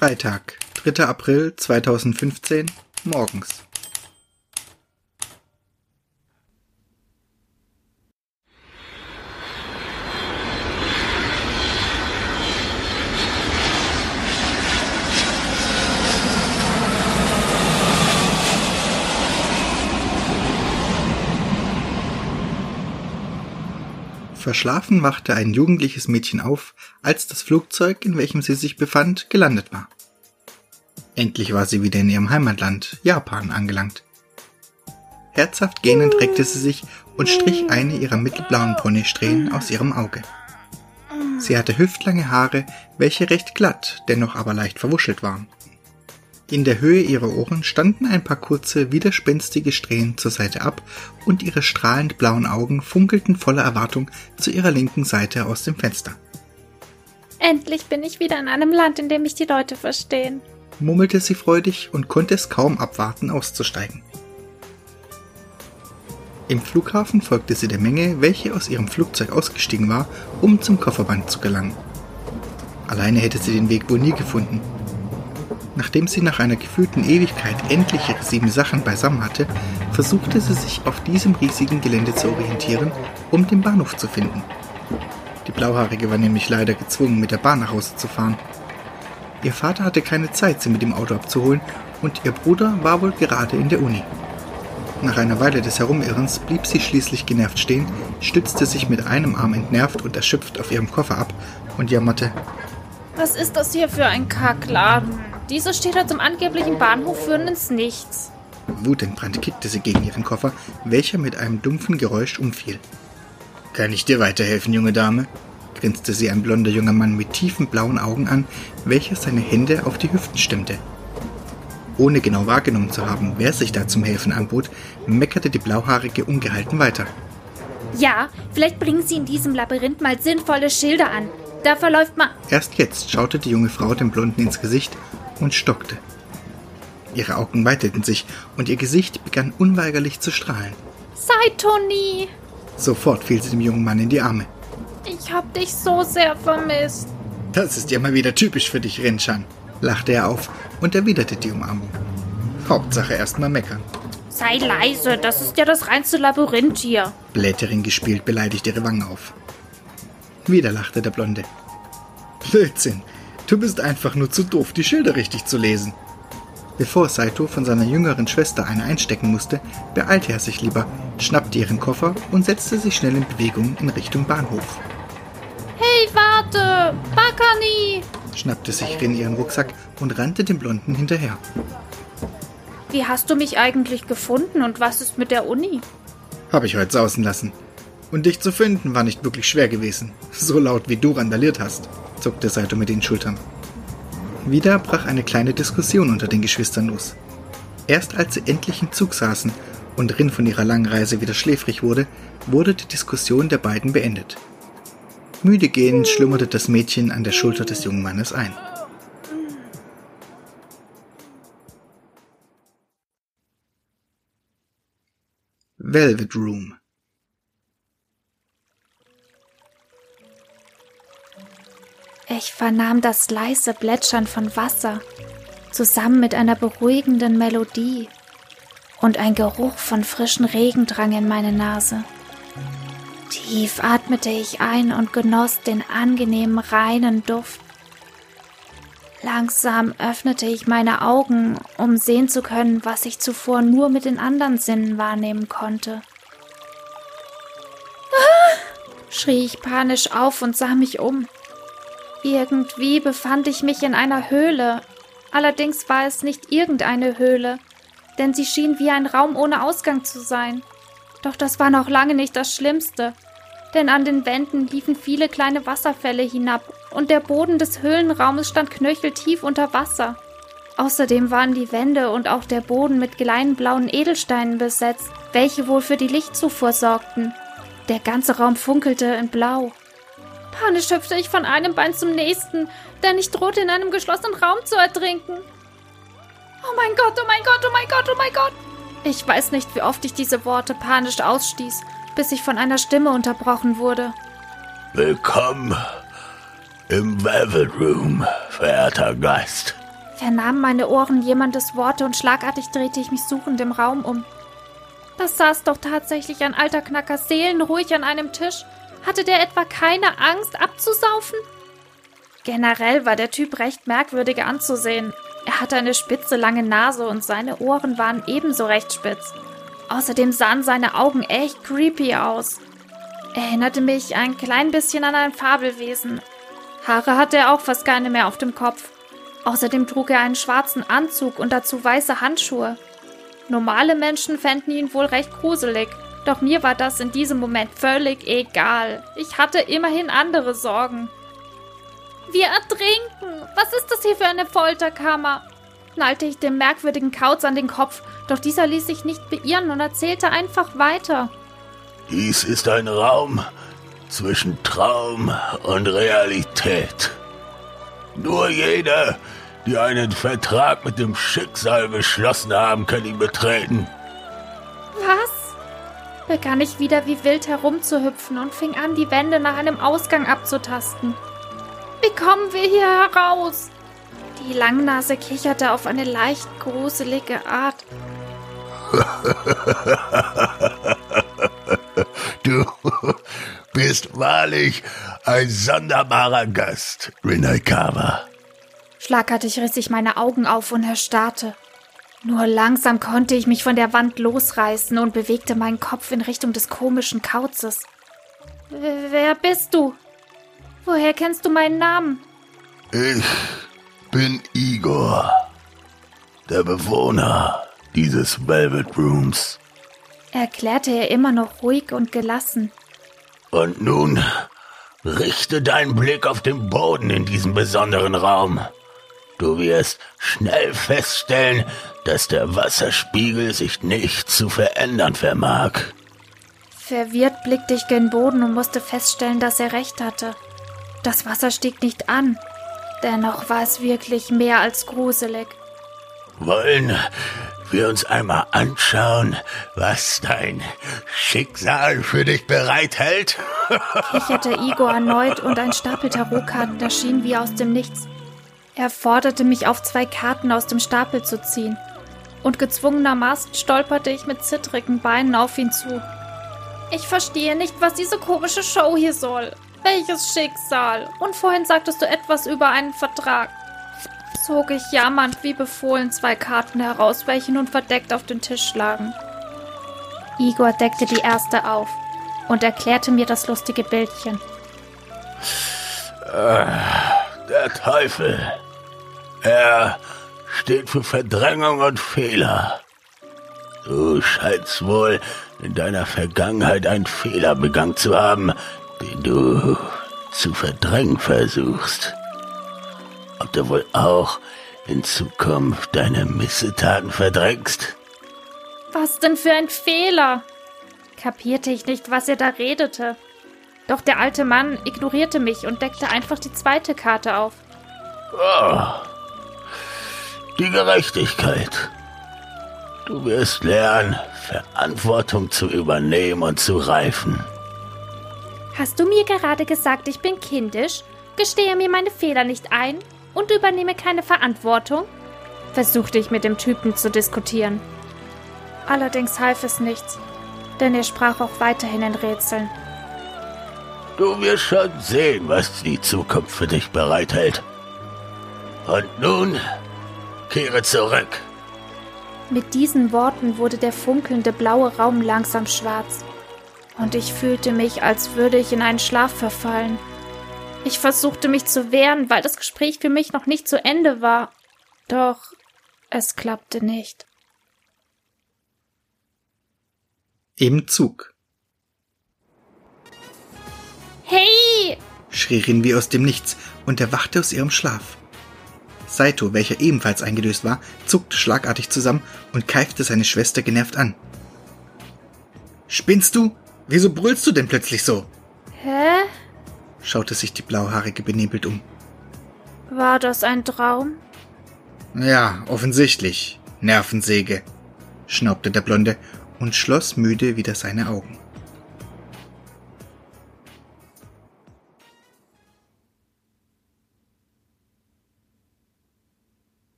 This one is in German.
Freitag, 3. April 2015, morgens. Verschlafen wachte ein jugendliches Mädchen auf, als das Flugzeug, in welchem sie sich befand, gelandet war. Endlich war sie wieder in ihrem Heimatland, Japan, angelangt. Herzhaft gähnend reckte sie sich und strich eine ihrer mittelblauen Ponysträhnen aus ihrem Auge. Sie hatte hüftlange Haare, welche recht glatt, dennoch aber leicht verwuschelt waren. In der Höhe ihrer Ohren standen ein paar kurze, widerspenstige Strähnen zur Seite ab und ihre strahlend blauen Augen funkelten voller Erwartung zu ihrer linken Seite aus dem Fenster. Endlich bin ich wieder in einem Land, in dem mich die Leute verstehen, murmelte sie freudig und konnte es kaum abwarten, auszusteigen. Im Flughafen folgte sie der Menge, welche aus ihrem Flugzeug ausgestiegen war, um zum Kofferband zu gelangen. Alleine hätte sie den Weg wohl nie gefunden, Nachdem sie nach einer gefühlten Ewigkeit endlich ihre sieben Sachen beisammen hatte, versuchte sie sich auf diesem riesigen Gelände zu orientieren, um den Bahnhof zu finden. Die Blauhaarige war nämlich leider gezwungen, mit der Bahn nach Hause zu fahren. Ihr Vater hatte keine Zeit, sie mit dem Auto abzuholen, und ihr Bruder war wohl gerade in der Uni. Nach einer Weile des Herumirrens blieb sie schließlich genervt stehen, stützte sich mit einem Arm entnervt und erschöpft auf ihrem Koffer ab und jammerte. Was ist das hier für ein Kackladen? Diese Städte zum angeblichen Bahnhof führen ins Nichts. Wutentbrannt kickte sie gegen ihren Koffer, welcher mit einem dumpfen Geräusch umfiel. Kann ich dir weiterhelfen, junge Dame? grinste sie ein blonder junger Mann mit tiefen blauen Augen an, welcher seine Hände auf die Hüften stemmte. Ohne genau wahrgenommen zu haben, wer sich da zum Helfen anbot, meckerte die Blauhaarige ungehalten weiter. Ja, vielleicht bringen Sie in diesem Labyrinth mal sinnvolle Schilder an. Da verläuft man. Erst jetzt schaute die junge Frau dem Blonden ins Gesicht und stockte. Ihre Augen weiteten sich und ihr Gesicht begann unweigerlich zu strahlen. Sei Toni! Sofort fiel sie dem jungen Mann in die Arme. Ich hab dich so sehr vermisst. Das ist ja mal wieder typisch für dich, Rinchan, lachte er auf und erwiderte die Umarmung. Hauptsache erst mal meckern. Sei leise, das ist ja das reinste Labyrinth hier. Blätterin gespielt beleidigt ihre Wangen auf. Wieder lachte der Blonde. Blödsinn, Du bist einfach nur zu doof, die Schilder richtig zu lesen. Bevor Saito von seiner jüngeren Schwester eine einstecken musste, beeilte er sich lieber, schnappte ihren Koffer und setzte sich schnell in Bewegung in Richtung Bahnhof. Hey, warte! Bakani! schnappte sich Rin ihren Rucksack und rannte dem Blonden hinterher. Wie hast du mich eigentlich gefunden und was ist mit der Uni? Habe ich heute sausen lassen. Und dich zu finden war nicht wirklich schwer gewesen, so laut wie du randaliert hast zuckte Saito mit den Schultern. Wieder brach eine kleine Diskussion unter den Geschwistern los. Erst als sie endlich im Zug saßen und Rin von ihrer langen Reise wieder schläfrig wurde, wurde die Diskussion der beiden beendet. Müde gehend schlummerte das Mädchen an der Schulter des jungen Mannes ein. Velvet Room Ich vernahm das leise Plätschern von Wasser, zusammen mit einer beruhigenden Melodie, und ein Geruch von frischen Regen drang in meine Nase. Tief atmete ich ein und genoss den angenehmen reinen Duft. Langsam öffnete ich meine Augen, um sehen zu können, was ich zuvor nur mit den anderen Sinnen wahrnehmen konnte. Ah! schrie ich panisch auf und sah mich um. Irgendwie befand ich mich in einer Höhle. Allerdings war es nicht irgendeine Höhle, denn sie schien wie ein Raum ohne Ausgang zu sein. Doch das war noch lange nicht das Schlimmste, denn an den Wänden liefen viele kleine Wasserfälle hinab und der Boden des Höhlenraumes stand knöcheltief unter Wasser. Außerdem waren die Wände und auch der Boden mit kleinen blauen Edelsteinen besetzt, welche wohl für die Lichtzufuhr sorgten. Der ganze Raum funkelte in Blau. Panisch hüpfte ich von einem Bein zum nächsten, denn ich drohte in einem geschlossenen Raum zu ertrinken. Oh mein Gott, oh mein Gott, oh mein Gott, oh mein Gott. Ich weiß nicht, wie oft ich diese Worte panisch ausstieß, bis ich von einer Stimme unterbrochen wurde. Willkommen im Velvet Room, verehrter Geist. vernahmen meine Ohren jemandes Worte und schlagartig drehte ich mich suchend im Raum um. Das saß doch tatsächlich ein alter Knacker seelenruhig an einem Tisch. Hatte der etwa keine Angst abzusaufen? Generell war der Typ recht merkwürdig anzusehen. Er hatte eine spitze, lange Nase und seine Ohren waren ebenso recht spitz. Außerdem sahen seine Augen echt creepy aus. Erinnerte mich ein klein bisschen an ein Fabelwesen. Haare hatte er auch fast keine mehr auf dem Kopf. Außerdem trug er einen schwarzen Anzug und dazu weiße Handschuhe. Normale Menschen fänden ihn wohl recht gruselig, doch mir war das in diesem Moment völlig egal. Ich hatte immerhin andere Sorgen. Wir ertrinken! Was ist das hier für eine Folterkammer? knallte ich dem merkwürdigen Kauz an den Kopf, doch dieser ließ sich nicht beirren und erzählte einfach weiter. Dies ist ein Raum zwischen Traum und Realität. Nur jeder, die einen Vertrag mit dem Schicksal beschlossen haben, kann ihn betreten. Was? Begann ich wieder wie wild herumzuhüpfen und fing an, die Wände nach einem Ausgang abzutasten. Wie kommen wir hier heraus? Die Langnase kicherte auf eine leicht gruselige Art. du bist wahrlich ein sonderbarer Gast, Rinalkawa. Schlagartig riss ich meine Augen auf und erstarrte. Nur langsam konnte ich mich von der Wand losreißen und bewegte meinen Kopf in Richtung des komischen Kauzes. Wer bist du? Woher kennst du meinen Namen? Ich bin Igor, der Bewohner dieses Velvet Rooms, erklärte er immer noch ruhig und gelassen. Und nun richte deinen Blick auf den Boden in diesem besonderen Raum. Du wirst schnell feststellen, dass der Wasserspiegel sich nicht zu verändern vermag. Verwirrt blickte ich gen Boden und musste feststellen, dass er recht hatte. Das Wasser stieg nicht an. Dennoch war es wirklich mehr als gruselig. Wollen wir uns einmal anschauen, was dein Schicksal für dich bereithält? kicherte Igor erneut und ein Stapel Tarotkarten erschien wie aus dem Nichts. Er forderte mich auf, zwei Karten aus dem Stapel zu ziehen. Und gezwungenermaßen stolperte ich mit zittrigen Beinen auf ihn zu. Ich verstehe nicht, was diese komische Show hier soll. Welches Schicksal? Und vorhin sagtest du etwas über einen Vertrag. Zog ich jammernd wie befohlen zwei Karten heraus, welche nun verdeckt auf den Tisch lagen. Igor deckte die erste auf und erklärte mir das lustige Bildchen. Äh, der Teufel. Er steht für Verdrängung und Fehler. Du scheinst wohl in deiner Vergangenheit einen Fehler begangen zu haben, den du zu verdrängen versuchst. Ob du wohl auch in Zukunft deine Missetaten verdrängst? Was denn für ein Fehler? Kapierte ich nicht, was er da redete. Doch der alte Mann ignorierte mich und deckte einfach die zweite Karte auf. Oh, die Gerechtigkeit. Du wirst lernen, Verantwortung zu übernehmen und zu reifen. Hast du mir gerade gesagt, ich bin kindisch, gestehe mir meine Fehler nicht ein und übernehme keine Verantwortung? versuchte ich mit dem Typen zu diskutieren. Allerdings half es nichts, denn er sprach auch weiterhin in Rätseln. Du wirst schon sehen, was die Zukunft für dich bereithält. Und nun kehre zurück. Mit diesen Worten wurde der funkelnde blaue Raum langsam schwarz und ich fühlte mich, als würde ich in einen Schlaf verfallen. Ich versuchte mich zu wehren, weil das Gespräch für mich noch nicht zu Ende war. Doch es klappte nicht. Im Zug. Hey! schrie Rin wie aus dem Nichts und erwachte aus ihrem Schlaf. Saito, welcher ebenfalls eingedöst war, zuckte schlagartig zusammen und keifte seine Schwester genervt an. Spinnst du? Wieso brüllst du denn plötzlich so? Hä? schaute sich die Blauhaarige benebelt um. War das ein Traum? Ja, offensichtlich. Nervensäge, schnaubte der Blonde und schloss müde wieder seine Augen.